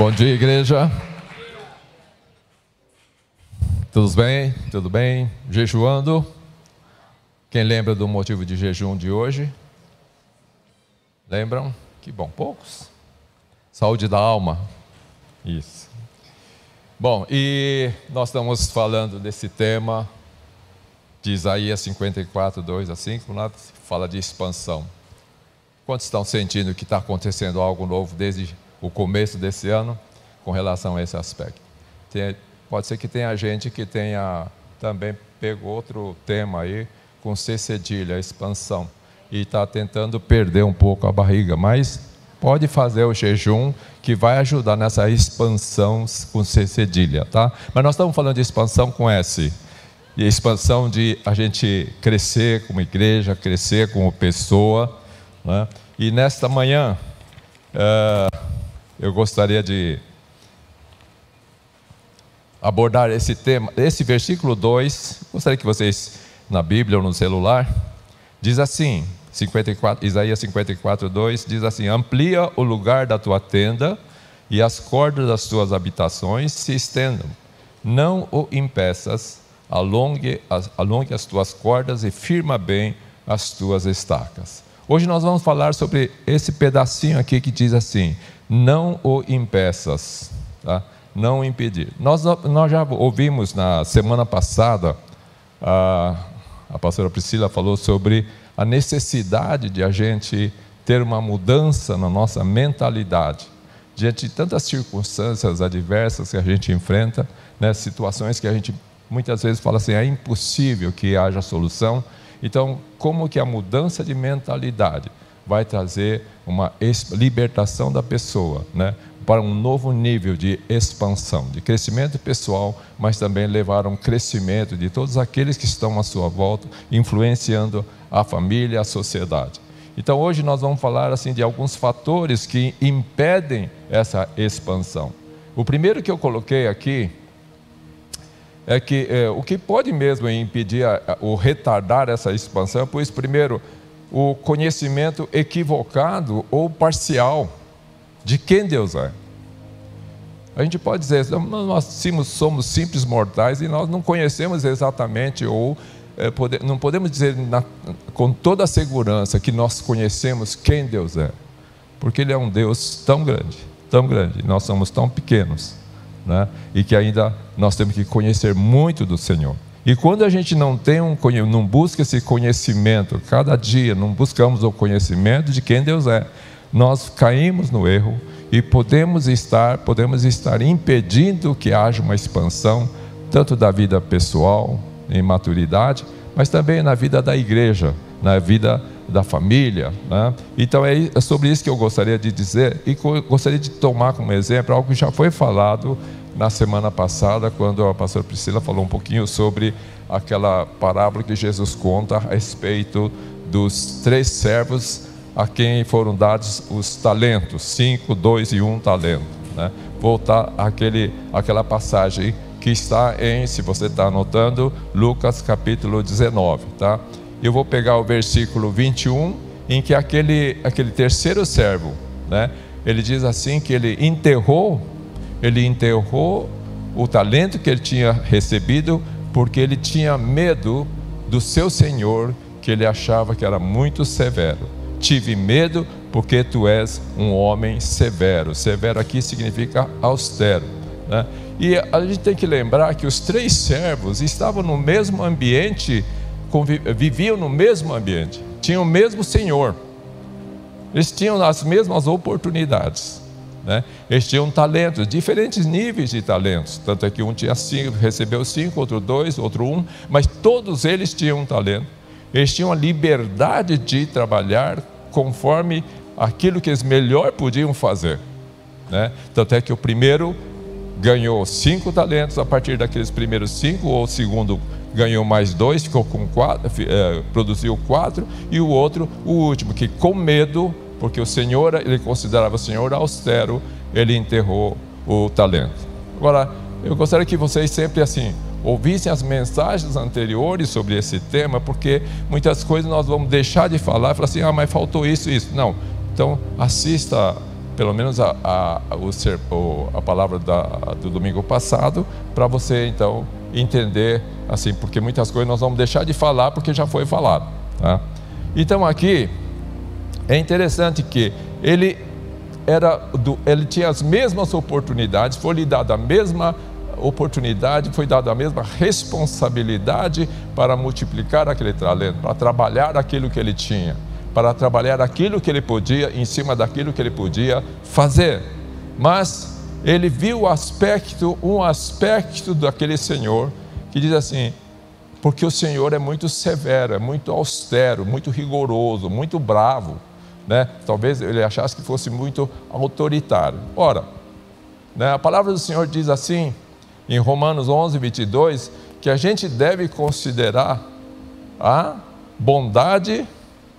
Bom dia, igreja. Tudo bem? Tudo bem? Jejuando? Quem lembra do motivo de jejum de hoje? Lembram? Que bom, poucos. Saúde da alma. Isso. Bom, e nós estamos falando desse tema de Isaías 54, 2 a 5, lá fala de expansão. Quantos estão sentindo que está acontecendo algo novo desde o começo desse ano com relação a esse aspecto? Tem, pode ser que tenha gente que tenha também pegou outro tema aí com C cedilha, expansão, e está tentando perder um pouco a barriga, mas pode fazer o jejum que vai ajudar nessa expansão com C cedilha, tá? Mas nós estamos falando de expansão com S e expansão de a gente crescer como igreja, crescer como pessoa. Né? E nesta manhã, uh, eu gostaria de abordar esse tema, esse versículo 2, gostaria que vocês, na Bíblia ou no celular, diz assim, 54, Isaías 54, 2, diz assim: Amplia o lugar da tua tenda e as cordas das tuas habitações se estendam. Não o impeças, alongue as, alongue as tuas cordas e firma bem as tuas estacas. Hoje nós vamos falar sobre esse pedacinho aqui que diz assim: não o impeças, tá? não impedir. Nós, nós já ouvimos na semana passada, a, a pastora Priscila falou sobre a necessidade de a gente ter uma mudança na nossa mentalidade diante de tantas circunstâncias adversas que a gente enfrenta, né, situações que a gente muitas vezes fala assim, é impossível que haja solução. Então, como que a mudança de mentalidade vai trazer uma libertação da pessoa, né? para um novo nível de expansão, de crescimento pessoal, mas também levar a um crescimento de todos aqueles que estão à sua volta, influenciando a família, a sociedade. Então hoje nós vamos falar assim de alguns fatores que impedem essa expansão. O primeiro que eu coloquei aqui é que é, o que pode mesmo impedir ou retardar essa expansão, pois primeiro o conhecimento equivocado ou parcial de quem Deus é. A gente pode dizer, nós somos simples mortais e nós não conhecemos exatamente ou é, pode, não podemos dizer na, com toda a segurança que nós conhecemos quem Deus é, porque Ele é um Deus tão grande, tão grande, nós somos tão pequenos né? e que ainda nós temos que conhecer muito do Senhor. E quando a gente não tem um não busca esse conhecimento, cada dia não buscamos o conhecimento de quem Deus é, nós caímos no erro e podemos estar, podemos estar impedindo que haja uma expansão tanto da vida pessoal, em maturidade, mas também na vida da igreja, na vida da família. Né? Então é sobre isso que eu gostaria de dizer e gostaria de tomar como exemplo algo que já foi falado na semana passada, quando a pastora Priscila falou um pouquinho sobre aquela parábola que Jesus conta a respeito dos três servos a quem foram dados os talentos, cinco, dois e um talento. Né? Voltar àquele, àquela passagem que está em, se você está anotando, Lucas capítulo 19. Tá? Eu vou pegar o versículo 21, em que aquele, aquele terceiro servo, né, ele diz assim que ele enterrou ele enterrou o talento que ele tinha recebido, porque ele tinha medo do seu senhor, que ele achava que era muito severo. Tive medo porque tu és um homem severo. Severo aqui significa austero. Né? E a gente tem que lembrar que os três servos estavam no mesmo ambiente, viviam no mesmo ambiente, tinham o mesmo senhor, eles tinham as mesmas oportunidades. Né? Eles tinham talentos, diferentes níveis de talentos. Tanto é que um tinha cinco, recebeu cinco, outro dois, outro um, mas todos eles tinham um talento. Eles tinham a liberdade de trabalhar conforme aquilo que eles melhor podiam fazer. Né? Tanto é que o primeiro ganhou cinco talentos a partir daqueles primeiros cinco, ou o segundo ganhou mais dois, ficou com quatro, eh, produziu quatro, e o outro, o último, que com medo porque o Senhor, ele considerava o Senhor austero, ele enterrou o talento. Agora, eu gostaria que vocês sempre assim ouvissem as mensagens anteriores sobre esse tema, porque muitas coisas nós vamos deixar de falar e falar assim: ah, mas faltou isso isso. Não. Então, assista pelo menos a, a, o, a palavra da, do domingo passado, para você então entender assim, porque muitas coisas nós vamos deixar de falar porque já foi falado. Tá? Então aqui é interessante que ele era do, ele tinha as mesmas oportunidades, foi lhe dada a mesma oportunidade, foi dada a mesma responsabilidade para multiplicar aquele talento, para trabalhar aquilo que ele tinha, para trabalhar aquilo que ele podia, em cima daquilo que ele podia fazer. Mas ele viu o aspecto, um aspecto daquele Senhor que diz assim: porque o Senhor é muito severo, é muito austero, muito rigoroso, muito bravo. Né? Talvez ele achasse que fosse muito autoritário. Ora, né, a palavra do Senhor diz assim, em Romanos 11, 22, que a gente deve considerar a bondade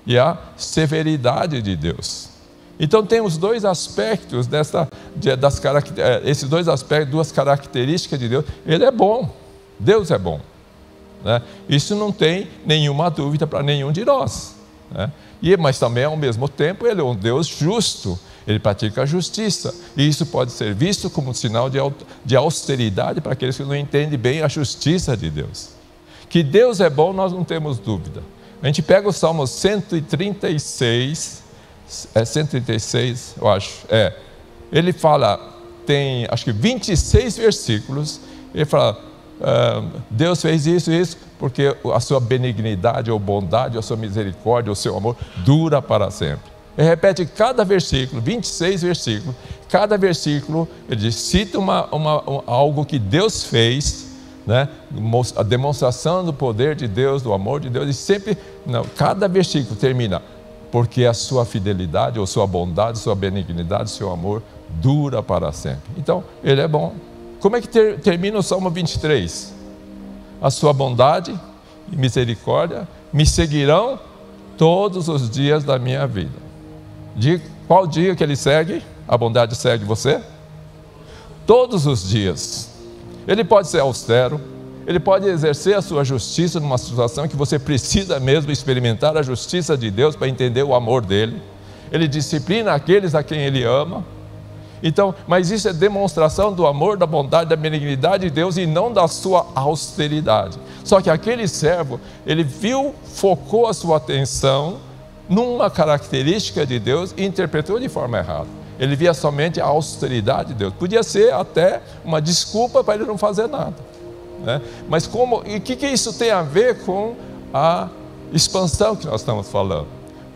e a severidade de Deus. Então tem os dois aspectos dessa, das, eh, esses dois aspectos, duas características de Deus. Ele é bom, Deus é bom. Né? Isso não tem nenhuma dúvida para nenhum de nós. Né? E, mas também, ao mesmo tempo, Ele é um Deus justo ele pratica a justiça. E isso pode ser visto como um sinal de austeridade para aqueles que não entendem bem a justiça de Deus. Que Deus é bom, nós não temos dúvida. A gente pega o Salmo 136, é 136, eu acho, é. Ele fala, tem acho que 26 versículos, ele fala, ah, Deus fez isso e isso, porque a sua benignidade ou bondade, a sua misericórdia, o seu amor dura para sempre. Ele repete cada versículo, 26 versículos, cada versículo ele diz, cita uma, uma, algo que Deus fez, né? a demonstração do poder de Deus, do amor de Deus, e sempre, não, cada versículo termina, porque a sua fidelidade, ou sua bondade, sua benignidade, seu amor dura para sempre. Então, ele é bom. Como é que ter, termina o Salmo 23? A sua bondade e misericórdia me seguirão todos os dias da minha vida. De qual dia que ele segue? A bondade segue você? Todos os dias. Ele pode ser austero, ele pode exercer a sua justiça numa situação que você precisa mesmo experimentar a justiça de Deus para entender o amor dele. Ele disciplina aqueles a quem ele ama. Então, mas isso é demonstração do amor, da bondade, da benignidade de Deus e não da sua austeridade. Só que aquele servo, ele viu, focou a sua atenção numa característica de Deus e interpretou de forma errada. Ele via somente a austeridade de Deus. Podia ser até uma desculpa para ele não fazer nada. Né? Mas como e o que, que isso tem a ver com a expansão que nós estamos falando?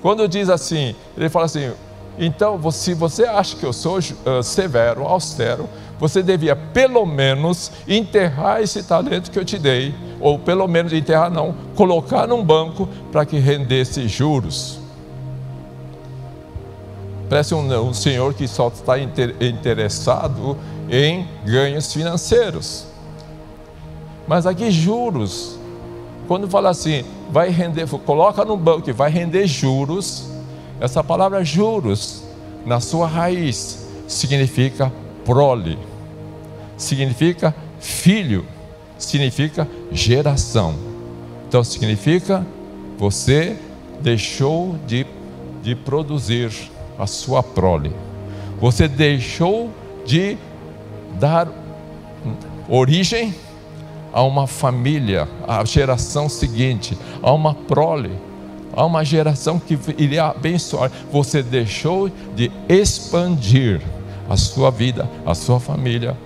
Quando diz assim, ele fala assim: então, se você acha que eu sou uh, severo, austero, você devia pelo menos enterrar esse talento que eu te dei, ou pelo menos enterrar não, colocar num banco para que rendesse juros. Parece um, um senhor que só está inter, interessado em ganhos financeiros. Mas aqui juros, quando fala assim, vai render, coloca no banco que vai render juros, essa palavra juros, na sua raiz, significa prole, significa filho, significa geração. Então significa você deixou de, de produzir a sua prole. Você deixou de dar origem a uma família, a geração seguinte, a uma prole, a uma geração que iria abençoar. Você deixou de expandir a sua vida, a sua família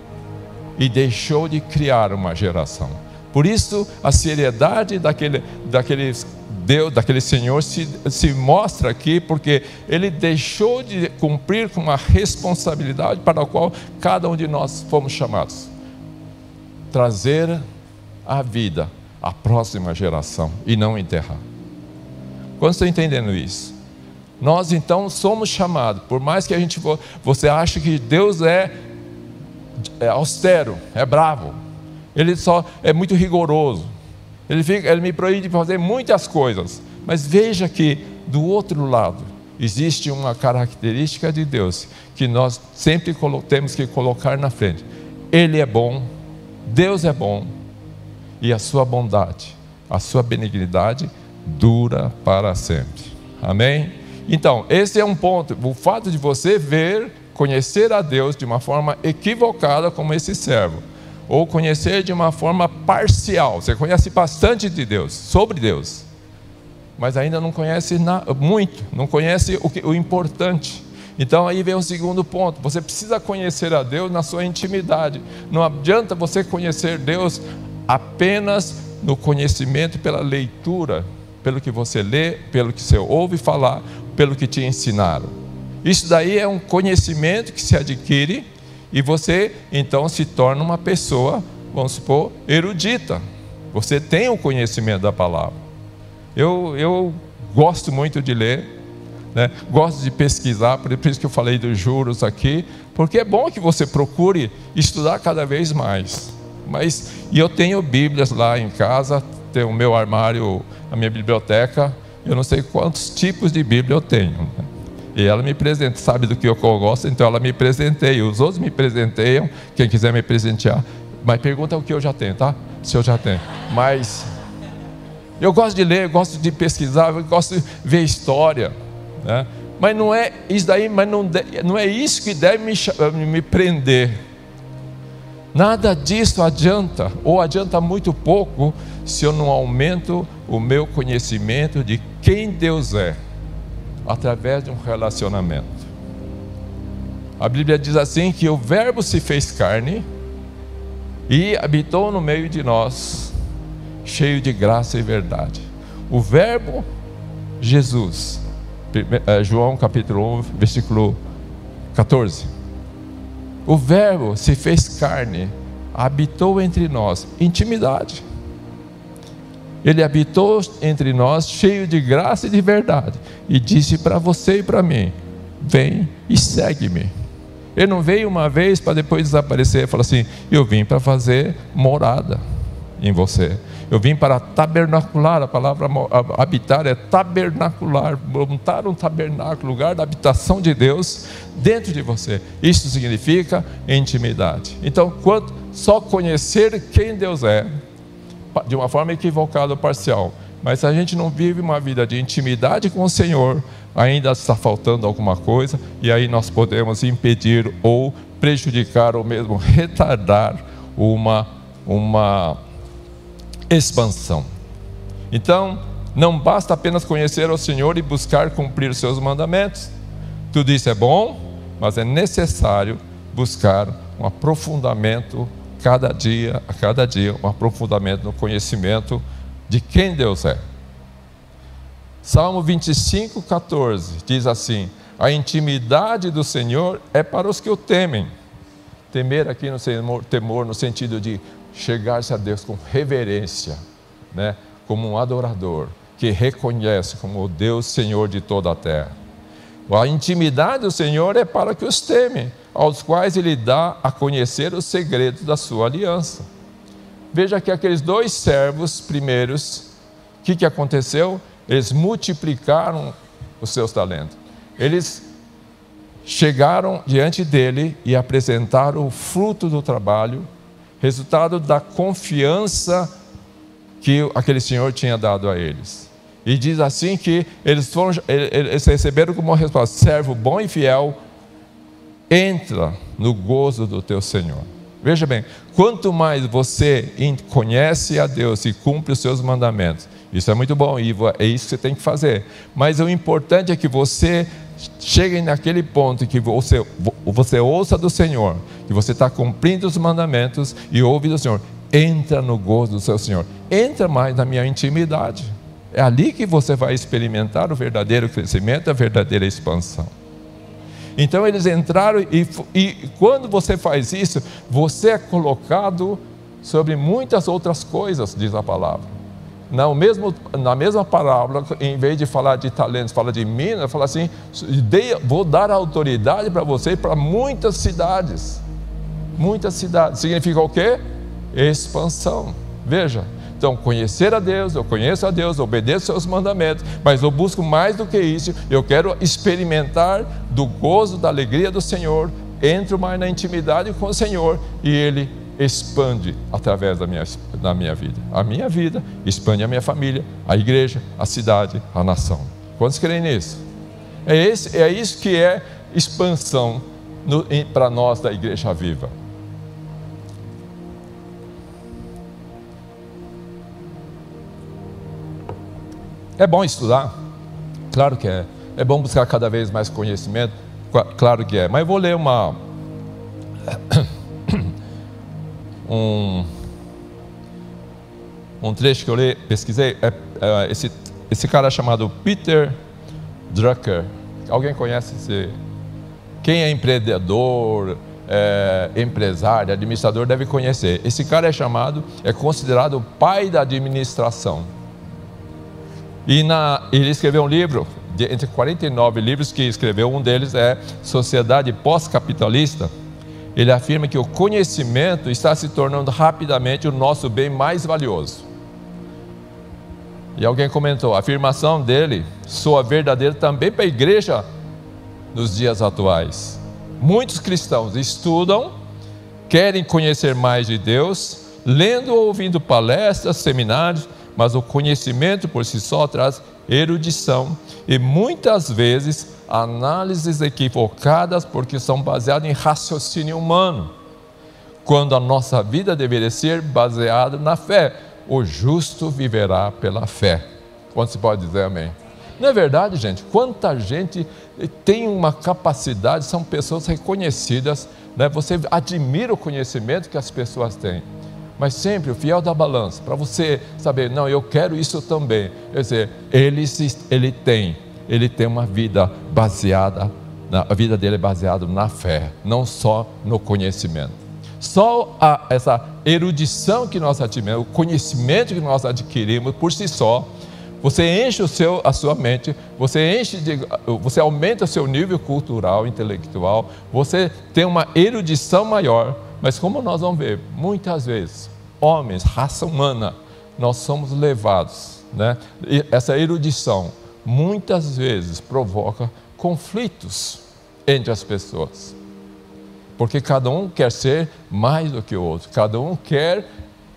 e deixou de criar uma geração. Por isso, a seriedade daquele, daqueles Deus, daquele Senhor, se, se mostra aqui, porque ele deixou de cumprir com uma responsabilidade para a qual cada um de nós fomos chamados trazer a vida à próxima geração e não enterrar. Quando estão entendendo isso? Nós então somos chamados, por mais que a gente você ache que Deus é, é austero, é bravo, ele só é muito rigoroso. Ele, fica, ele me proíbe de fazer muitas coisas. Mas veja que do outro lado existe uma característica de Deus que nós sempre temos que colocar na frente. Ele é bom, Deus é bom, e a sua bondade, a sua benignidade dura para sempre. Amém? Então, esse é um ponto. O fato de você ver conhecer a Deus de uma forma equivocada, como esse servo, ou conhecer de uma forma parcial. Você conhece bastante de Deus, sobre Deus, mas ainda não conhece muito, não conhece o, que, o importante. Então aí vem o segundo ponto. Você precisa conhecer a Deus na sua intimidade. Não adianta você conhecer Deus apenas no conhecimento pela leitura, pelo que você lê, pelo que você ouve falar, pelo que te ensinaram. Isso daí é um conhecimento que se adquire e você então se torna uma pessoa, vamos supor, erudita. Você tem o conhecimento da palavra. Eu, eu gosto muito de ler, né? Gosto de pesquisar, por isso que eu falei dos juros aqui, porque é bom que você procure estudar cada vez mais. Mas e eu tenho Bíblias lá em casa, tem o meu armário, a minha biblioteca, eu não sei quantos tipos de Bíblia eu tenho. E ela me presenta, sabe do que eu gosto, então ela me presenteia. Os outros me presenteiam, quem quiser me presentear. Mas pergunta o que eu já tenho, tá? Se eu já tenho. Mas eu gosto de ler, gosto de pesquisar, gosto de ver história. Né? Mas não é isso daí, mas não, não é isso que deve me, me prender. Nada disso adianta, ou adianta muito pouco, se eu não aumento o meu conhecimento de quem Deus é, através de um relacionamento. A Bíblia diz assim: que o Verbo se fez carne e habitou no meio de nós, cheio de graça e verdade. O Verbo, Jesus, é, João capítulo 1, versículo 14. O Verbo se fez carne, habitou entre nós, intimidade. Ele habitou entre nós, cheio de graça e de verdade, e disse para você e para mim: Vem e segue-me. Ele não veio uma vez para depois desaparecer e falar assim: Eu vim para fazer morada em você. Eu vim para tabernacular, a palavra habitar é tabernacular, montar um tabernáculo, lugar da habitação de Deus dentro de você. Isso significa intimidade. Então, quando, só conhecer quem Deus é, de uma forma equivocada ou parcial, mas se a gente não vive uma vida de intimidade com o Senhor, ainda está faltando alguma coisa, e aí nós podemos impedir ou prejudicar ou mesmo retardar uma, uma expansão. Então, não basta apenas conhecer o Senhor e buscar cumprir seus mandamentos. Tudo isso é bom, mas é necessário buscar um aprofundamento cada dia, a cada dia, um aprofundamento no conhecimento de quem Deus é. Salmo 25, 14 diz assim: A intimidade do Senhor é para os que o temem. Temer aqui no temor no sentido de chegar-se a Deus com reverência, né? como um adorador, que reconhece como o Deus Senhor de toda a terra. A intimidade do Senhor é para que os temem, aos quais Ele dá a conhecer os segredos da sua aliança. Veja que aqueles dois servos primeiros, o que, que aconteceu? Eles multiplicaram os seus talentos. Eles chegaram diante dele e apresentaram o fruto do trabalho resultado da confiança que aquele senhor tinha dado a eles. E diz assim que eles, foram, eles receberam como resposta: servo bom e fiel, entra no gozo do teu Senhor. Veja bem, quanto mais você conhece a Deus e cumpre os seus mandamentos, isso é muito bom e é isso que você tem que fazer. Mas o importante é que você chegue naquele ponto que você, você ouça do Senhor, que você está cumprindo os mandamentos e ouve do Senhor, entra no gozo do seu Senhor, entra mais na minha intimidade. É ali que você vai experimentar o verdadeiro crescimento, a verdadeira expansão. Então eles entraram e, e quando você faz isso, você é colocado sobre muitas outras coisas, diz a palavra. No mesmo, na mesma parábola, em vez de falar de talentos, fala de minas, fala assim: vou dar autoridade para você para muitas cidades. Muitas cidades. Significa o quê? Expansão. Veja. Então, conhecer a Deus, eu conheço a Deus, obedeço seus mandamentos, mas eu busco mais do que isso, eu quero experimentar do gozo, da alegria do Senhor, entro mais na intimidade com o Senhor e Ele expande através da minha, da minha vida. A minha vida expande a minha família, a igreja, a cidade, a nação. Quantos creem nisso? É, esse, é isso que é expansão para nós da Igreja Viva. É bom estudar, claro que é. É bom buscar cada vez mais conhecimento, claro que é. Mas eu vou ler uma um, um trecho que eu li, pesquisei. É, é, esse, esse cara é chamado Peter Drucker. Alguém conhece esse? Quem é empreendedor, é, empresário, administrador deve conhecer. Esse cara é chamado, é considerado o pai da administração. E na, ele escreveu um livro, de, entre 49 livros que escreveu, um deles é Sociedade Pós-Capitalista. Ele afirma que o conhecimento está se tornando rapidamente o nosso bem mais valioso. E alguém comentou, a afirmação dele soa verdadeira também para a igreja nos dias atuais. Muitos cristãos estudam, querem conhecer mais de Deus, lendo ou ouvindo palestras, seminários, mas o conhecimento por si só traz erudição e muitas vezes análises equivocadas porque são baseadas em raciocínio humano, quando a nossa vida deveria ser baseada na fé. O justo viverá pela fé. Quando se pode dizer amém? Não é verdade, gente? Quanta gente tem uma capacidade, são pessoas reconhecidas, né? você admira o conhecimento que as pessoas têm mas sempre o fiel da balança, para você saber, não, eu quero isso também. Quer dizer, ele, ele tem, ele tem uma vida baseada, na, a vida dele é baseada na fé, não só no conhecimento. Só a, essa erudição que nós adquirimos, o conhecimento que nós adquirimos por si só, você enche o seu, a sua mente, você enche de, você aumenta o seu nível cultural, intelectual, você tem uma erudição maior mas como nós vamos ver, muitas vezes, homens, raça humana, nós somos levados, né? E essa erudição muitas vezes provoca conflitos entre as pessoas. Porque cada um quer ser mais do que o outro, cada um quer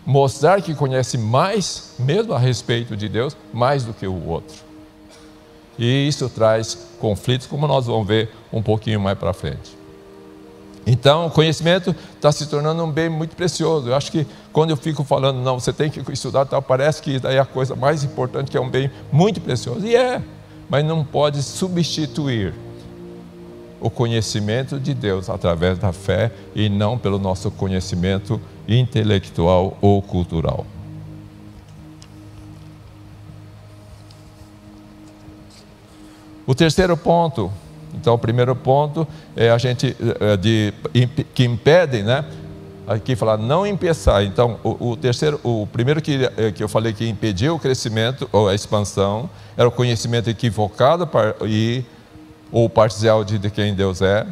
mostrar que conhece mais, mesmo a respeito de Deus, mais do que o outro. E isso traz conflitos, como nós vamos ver um pouquinho mais para frente. Então, o conhecimento está se tornando um bem muito precioso. Eu acho que quando eu fico falando, não, você tem que estudar, tal, parece que daí é a coisa mais importante, que é um bem muito precioso. E é, mas não pode substituir o conhecimento de Deus através da fé e não pelo nosso conhecimento intelectual ou cultural. O terceiro ponto então, o primeiro ponto é a gente é, de, que impede, né? Aqui falar não empeçar. Então, o, o, terceiro, o primeiro que, é, que eu falei que impediu o crescimento ou a expansão era o conhecimento equivocado e ou parcial de, de quem Deus é.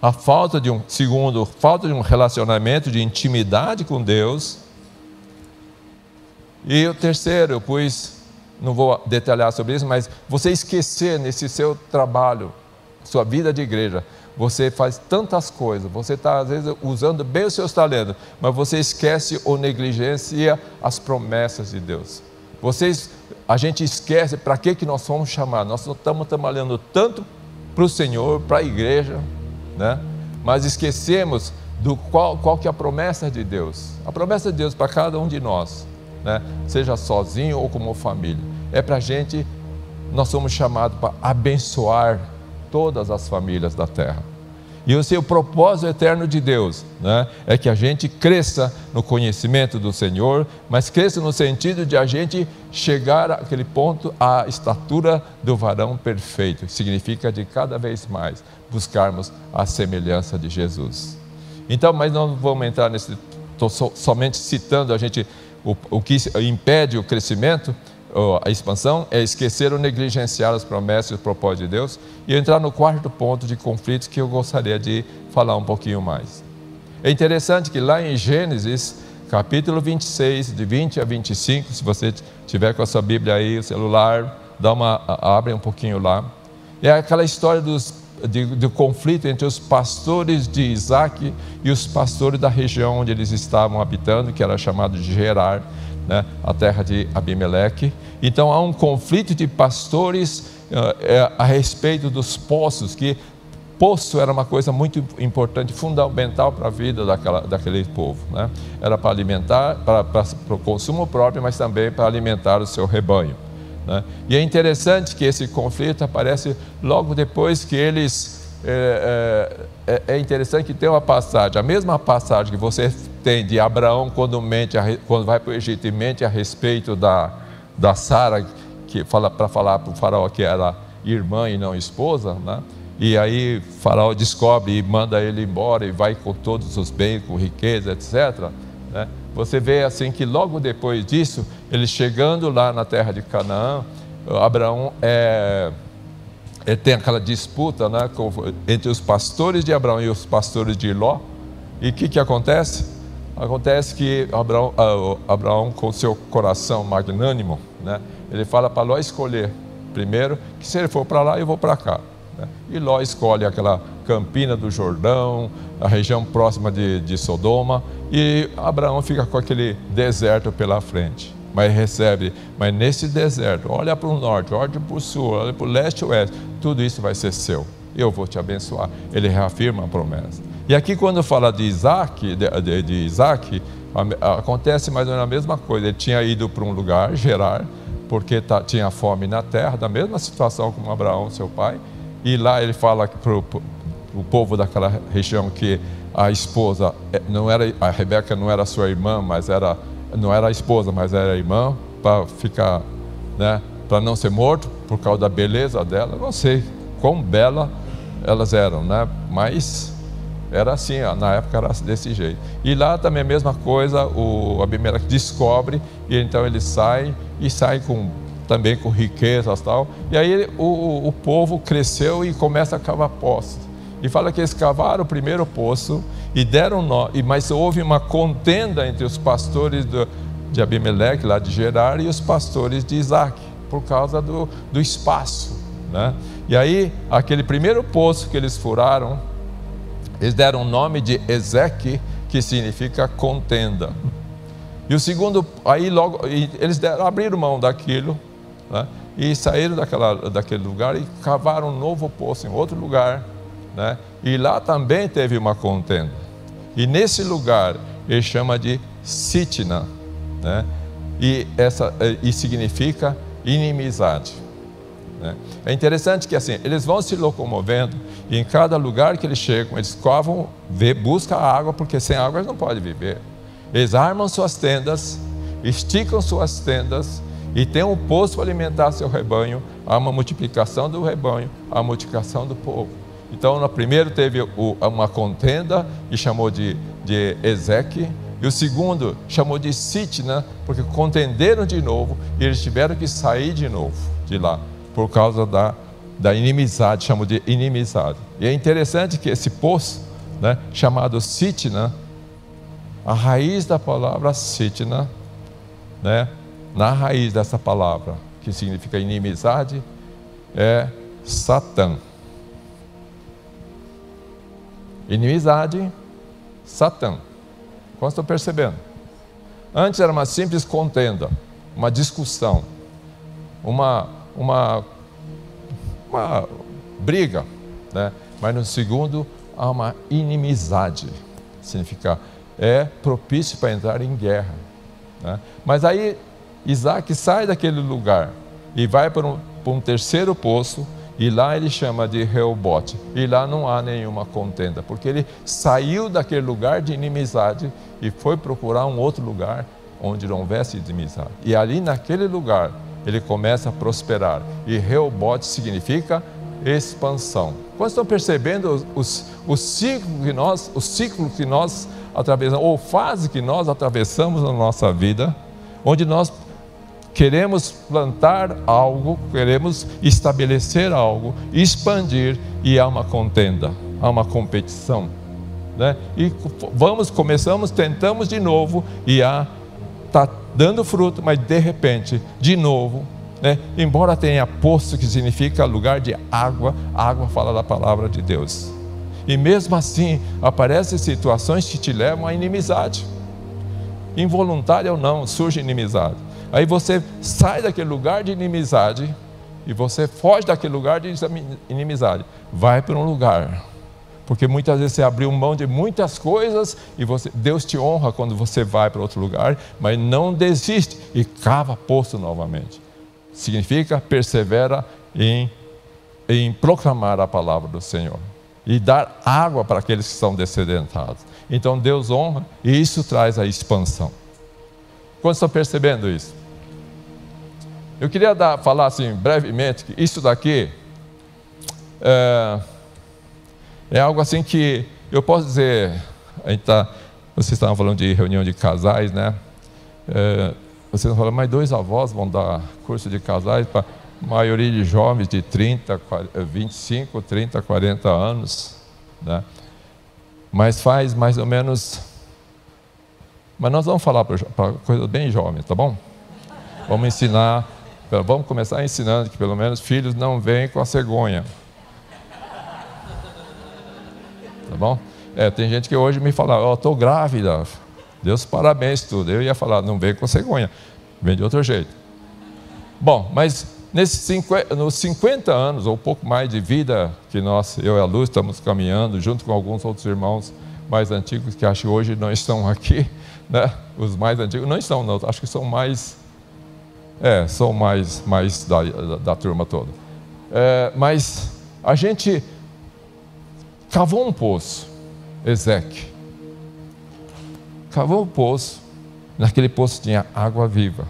A falta de um, segundo, falta de um relacionamento de intimidade com Deus. E o terceiro, pus, não vou detalhar sobre isso, mas você esquecer nesse seu trabalho sua vida de igreja, você faz tantas coisas, você está às vezes usando bem os seus talentos, mas você esquece ou negligencia as promessas de Deus. Vocês, a gente esquece para que, que nós fomos chamados. Nós estamos trabalhando tanto para o Senhor, para a igreja, né? mas esquecemos do qual, qual que é a promessa de Deus. A promessa de Deus para cada um de nós, né? seja sozinho ou como família, é para a gente, nós somos chamados para abençoar todas as famílias da terra. E o seu propósito eterno de Deus né, é que a gente cresça no conhecimento do Senhor, mas cresça no sentido de a gente chegar àquele ponto, à estatura do varão perfeito, que significa de cada vez mais buscarmos a semelhança de Jesus. Então, mas não vamos entrar nesse, estou so, somente citando a gente o, o que impede o crescimento, a expansão é esquecer ou negligenciar as promessas e os propósitos de Deus e entrar no quarto ponto de conflitos que eu gostaria de falar um pouquinho mais. É interessante que lá em Gênesis, capítulo 26, de 20 a 25, se você tiver com a sua Bíblia aí, o celular, dá uma, abre um pouquinho lá. É aquela história dos, de, do conflito entre os pastores de Isaac e os pastores da região onde eles estavam habitando, que era chamado de Gerar né, a terra de Abimeleque. Então há um conflito de pastores uh, a respeito dos poços, que poço era uma coisa muito importante, fundamental para a vida daquela, daquele povo. Né? Era para alimentar, para, para, o consumo próprio, mas também para alimentar o seu rebanho. Né? E é interessante que esse conflito aparece logo depois que eles. É, é, é, interessante que tem uma passagem, a mesma passagem que você tem de Abraão quando, mente, quando vai para o Egito e mente a respeito da, da Sara, que fala para falar para o faraó que era irmã e não esposa, né? E aí Faraó descobre e manda ele embora e vai com todos os bens, com riqueza, etc. Né? Você vê assim que logo depois disso, ele chegando lá na terra de Canaã, Abraão é, ele tem aquela disputa né, entre os pastores de Abraão e os pastores de Ló. E o que, que acontece? Acontece que Abraão, Abraão, com seu coração magnânimo, né, ele fala para Ló escolher primeiro, que se ele for para lá, eu vou para cá. Né? E Ló escolhe aquela campina do Jordão, a região próxima de, de Sodoma, e Abraão fica com aquele deserto pela frente. Mas recebe, mas nesse deserto, olha para o norte, olha para o sul, olha para o leste e oeste, tudo isso vai ser seu. Eu vou te abençoar. Ele reafirma a promessa. E aqui, quando fala de Isaac, de, de, de Isaac, acontece mais ou menos a mesma coisa. Ele tinha ido para um lugar, Gerar, porque tá, tinha fome na terra, da mesma situação como Abraão, seu pai, e lá ele fala para o povo daquela região que a esposa eh, não era a Rebeca não era sua irmã, mas era não era a esposa, mas era a irmã para ficar, né, para não ser morto por causa da beleza dela. Não sei quão bela elas eram, né? Mas era assim, na época era desse jeito. E lá também a mesma coisa, o Abimeleque descobre e então ele sai e sai com também com riquezas e tal. E aí o, o povo cresceu e começa a cavar poços. E fala que eles cavaram o primeiro poço e deram nó, mas houve uma contenda entre os pastores do, de Abimeleque, lá de Gerar, e os pastores de Isaac, por causa do, do espaço. Né? E aí, aquele primeiro poço que eles furaram, eles deram o nome de Ezeque, que significa contenda. E o segundo, aí logo, eles deram, abriram mão daquilo, né? e saíram daquela, daquele lugar e cavaram um novo poço em outro lugar. Né? E lá também teve uma contenda. E nesse lugar ele chama de Sitna. Né? E, essa, e significa inimizade. Né? É interessante que assim, eles vão se locomovendo e em cada lugar que eles chegam, eles covam, vê, buscam água, porque sem água eles não podem viver. Eles armam suas tendas, esticam suas tendas e tem um poço para alimentar seu rebanho, há uma multiplicação do rebanho, há multiplicação do povo. Então, no primeiro teve uma contenda e chamou de, de Ezeque, e o segundo chamou de Sitna, porque contenderam de novo e eles tiveram que sair de novo de lá, por causa da, da inimizade, chamou de inimizade. E é interessante que esse poço, né, chamado Sitna, a raiz da palavra Sitna, né, na raiz dessa palavra, que significa inimizade, é Satã. Inimizade, Satã. Como estão percebendo? Antes era uma simples contenda, uma discussão, uma, uma, uma briga, né? mas no segundo há uma inimizade, significa é propício para entrar em guerra. Né? Mas aí Isaac sai daquele lugar e vai para um, para um terceiro poço, e lá ele chama de Reobote. E lá não há nenhuma contenda, porque ele saiu daquele lugar de inimizade e foi procurar um outro lugar onde não houvesse inimizade. E ali naquele lugar ele começa a prosperar. E Reobote significa expansão. Quando estão percebendo os, o ciclo que nós, o ciclo que nós atravessamos, ou fase que nós atravessamos na nossa vida, onde nós queremos plantar algo, queremos estabelecer algo, expandir e há uma contenda, há uma competição. Né? E vamos, começamos, tentamos de novo e há, está dando fruto, mas de repente, de novo, né? embora tenha poço que significa lugar de água, água fala da palavra de Deus. E mesmo assim, aparecem situações que te levam à inimizade. Involuntária ou não, surge inimizade. Aí você sai daquele lugar de inimizade e você foge daquele lugar de inimizade. Vai para um lugar Porque muitas vezes você abriu mão de muitas coisas e você, Deus te honra quando você vai para outro lugar, mas não desiste e cava poço novamente. Significa persevera em, em proclamar a palavra do Senhor e dar água para aqueles que são descedentados. Então Deus honra e isso traz a expansão. Quantos estão percebendo isso? Eu queria dar, falar assim brevemente que isso daqui é, é algo assim que eu posso dizer. A gente tá, vocês estavam falando de reunião de casais, né? É, vocês falando, mas dois avós vão dar curso de casais para maioria de jovens de 30, 25, 30, 40 anos, né? Mas faz mais ou menos. Mas nós vamos falar para coisas bem jovens, tá bom? Vamos ensinar Vamos começar ensinando que pelo menos filhos não vêm com a cegonha. Tá bom? É, tem gente que hoje me fala, ó, oh, estou grávida. Deus parabéns tudo. Eu ia falar, não vem com cegonha, vem de outro jeito. Bom, mas nesses 50, nos 50 anos, ou pouco mais de vida que nós, eu e a Luz, estamos caminhando, junto com alguns outros irmãos mais antigos que acho que hoje não estão aqui, né? Os mais antigos não estão, não, acho que são mais é, são mais, mais da, da, da turma toda. É, mas a gente cavou um poço, Ezequiel. Cavou um poço, naquele poço tinha água viva.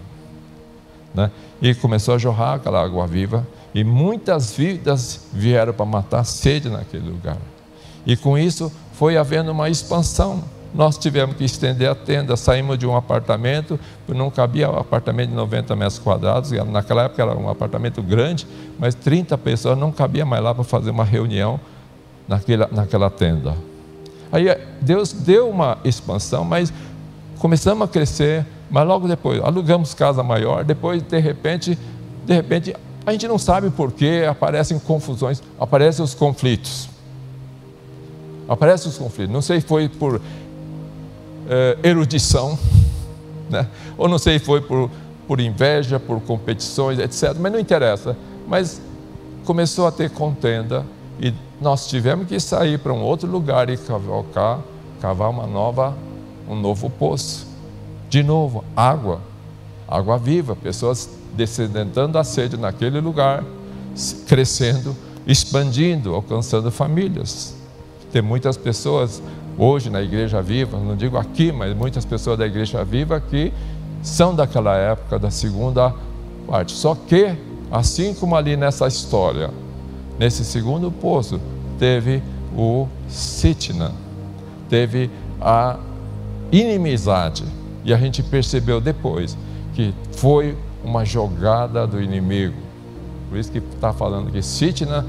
Né? E começou a jorrar aquela água viva, e muitas vidas vieram para matar sede naquele lugar. E com isso foi havendo uma expansão nós tivemos que estender a tenda, saímos de um apartamento, não cabia um apartamento de 90 metros quadrados, naquela época era um apartamento grande, mas 30 pessoas não cabia mais lá para fazer uma reunião naquela, naquela tenda. Aí eh, Deus deu uma expansão, mas começamos a crescer, mas logo depois alugamos casa maior, depois de repente, de repente, a gente não sabe por que aparecem confusões, aparecem os conflitos. Aparecem os conflitos. Não sei se foi por eh, erudição, né? ou não sei, foi por, por inveja, por competições, etc. Mas não interessa. Mas começou a ter contenda e nós tivemos que sair para um outro lugar e cavalcar, cavar uma nova, um novo poço. De novo, água, água viva, pessoas descendentando a sede naquele lugar, crescendo, expandindo, alcançando famílias. Tem muitas pessoas hoje na Igreja Viva, não digo aqui, mas muitas pessoas da Igreja Viva que são daquela época, da segunda parte. Só que, assim como ali nessa história, nesse segundo poço, teve o Sitna, teve a inimizade. E a gente percebeu depois que foi uma jogada do inimigo. Por isso que está falando que Sitna,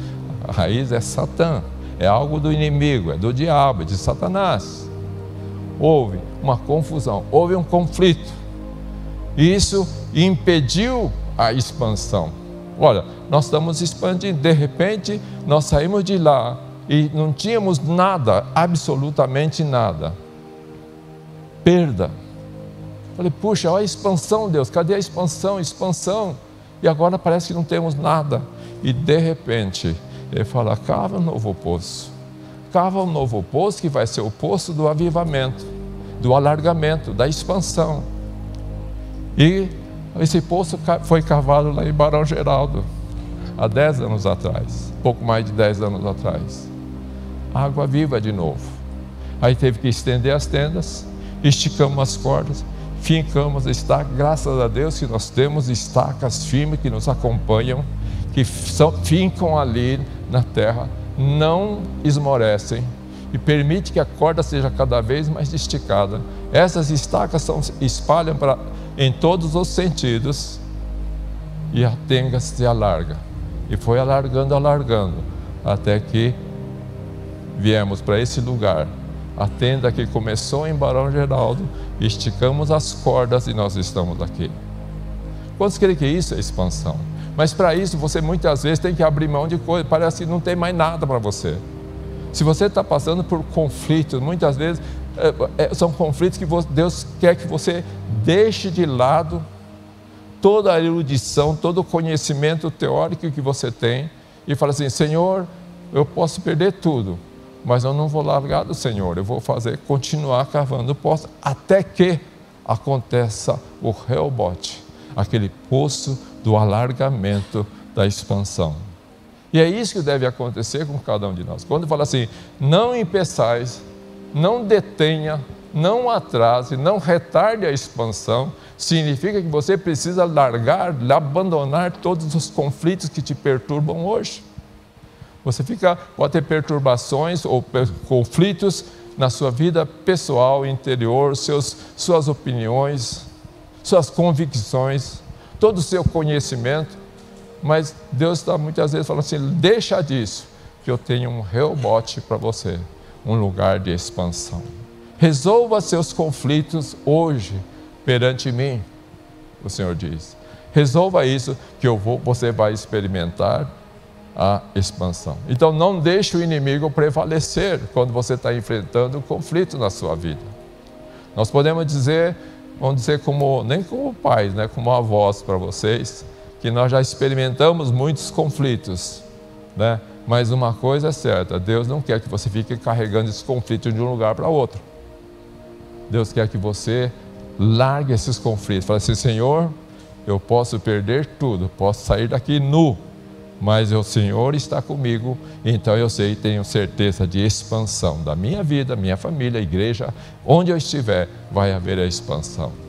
a raiz é Satã é algo do inimigo, é do diabo, é de Satanás. Houve uma confusão, houve um conflito. E isso impediu a expansão. Olha, nós estamos expandindo, de repente nós saímos de lá e não tínhamos nada, absolutamente nada. Perda. Falei, puxa, olha a expansão, Deus, cadê a expansão? Expansão. E agora parece que não temos nada. E de repente, ele fala: cava um novo poço. Cava um novo poço que vai ser o poço do avivamento, do alargamento, da expansão. E esse poço foi cavado lá em Barão Geraldo, há 10 anos atrás, pouco mais de 10 anos atrás. Água viva de novo. Aí teve que estender as tendas, esticamos as cordas, fincamos estacas. Graças a Deus que nós temos estacas firmes que nos acompanham, que são, fincam ali na terra não esmorecem e permite que a corda seja cada vez mais esticada. Essas estacas são, espalham para, em todos os sentidos e a tenga se alarga. E foi alargando, alargando, até que viemos para esse lugar. A tenda que começou em Barão Geraldo, esticamos as cordas e nós estamos aqui. Quantos creem que isso é expansão? Mas para isso você muitas vezes tem que abrir mão de coisas, parece que não tem mais nada para você. Se você está passando por conflitos, muitas vezes são conflitos que Deus quer que você deixe de lado toda a erudição, todo o conhecimento teórico que você tem e fala assim: Senhor, eu posso perder tudo, mas eu não vou largar do Senhor, eu vou fazer, continuar cavando poço até que aconteça o rebote, aquele poço do alargamento da expansão. E é isso que deve acontecer com cada um de nós. Quando fala assim, não impeçais, não detenha, não atrase, não retarde a expansão, significa que você precisa largar, abandonar todos os conflitos que te perturbam hoje. Você fica, pode ter perturbações ou conflitos na sua vida pessoal, interior, seus, suas opiniões, suas convicções, todo o seu conhecimento, mas Deus está muitas vezes falando assim: deixa disso, que eu tenho um rebote para você, um lugar de expansão. Resolva seus conflitos hoje perante mim, o Senhor diz. Resolva isso que eu vou, você vai experimentar a expansão. Então não deixe o inimigo prevalecer quando você está enfrentando um conflito na sua vida. Nós podemos dizer, vamos dizer como nem como pais, né, como avós para vocês, que nós já experimentamos muitos conflitos, né? Mas uma coisa é certa, Deus não quer que você fique carregando esses conflitos de um lugar para outro. Deus quer que você largue esses conflitos. Fale assim, Senhor, eu posso perder tudo, posso sair daqui nu, mas o Senhor está comigo, então eu sei e tenho certeza de expansão da minha vida, minha família, igreja, onde eu estiver, vai haver a expansão.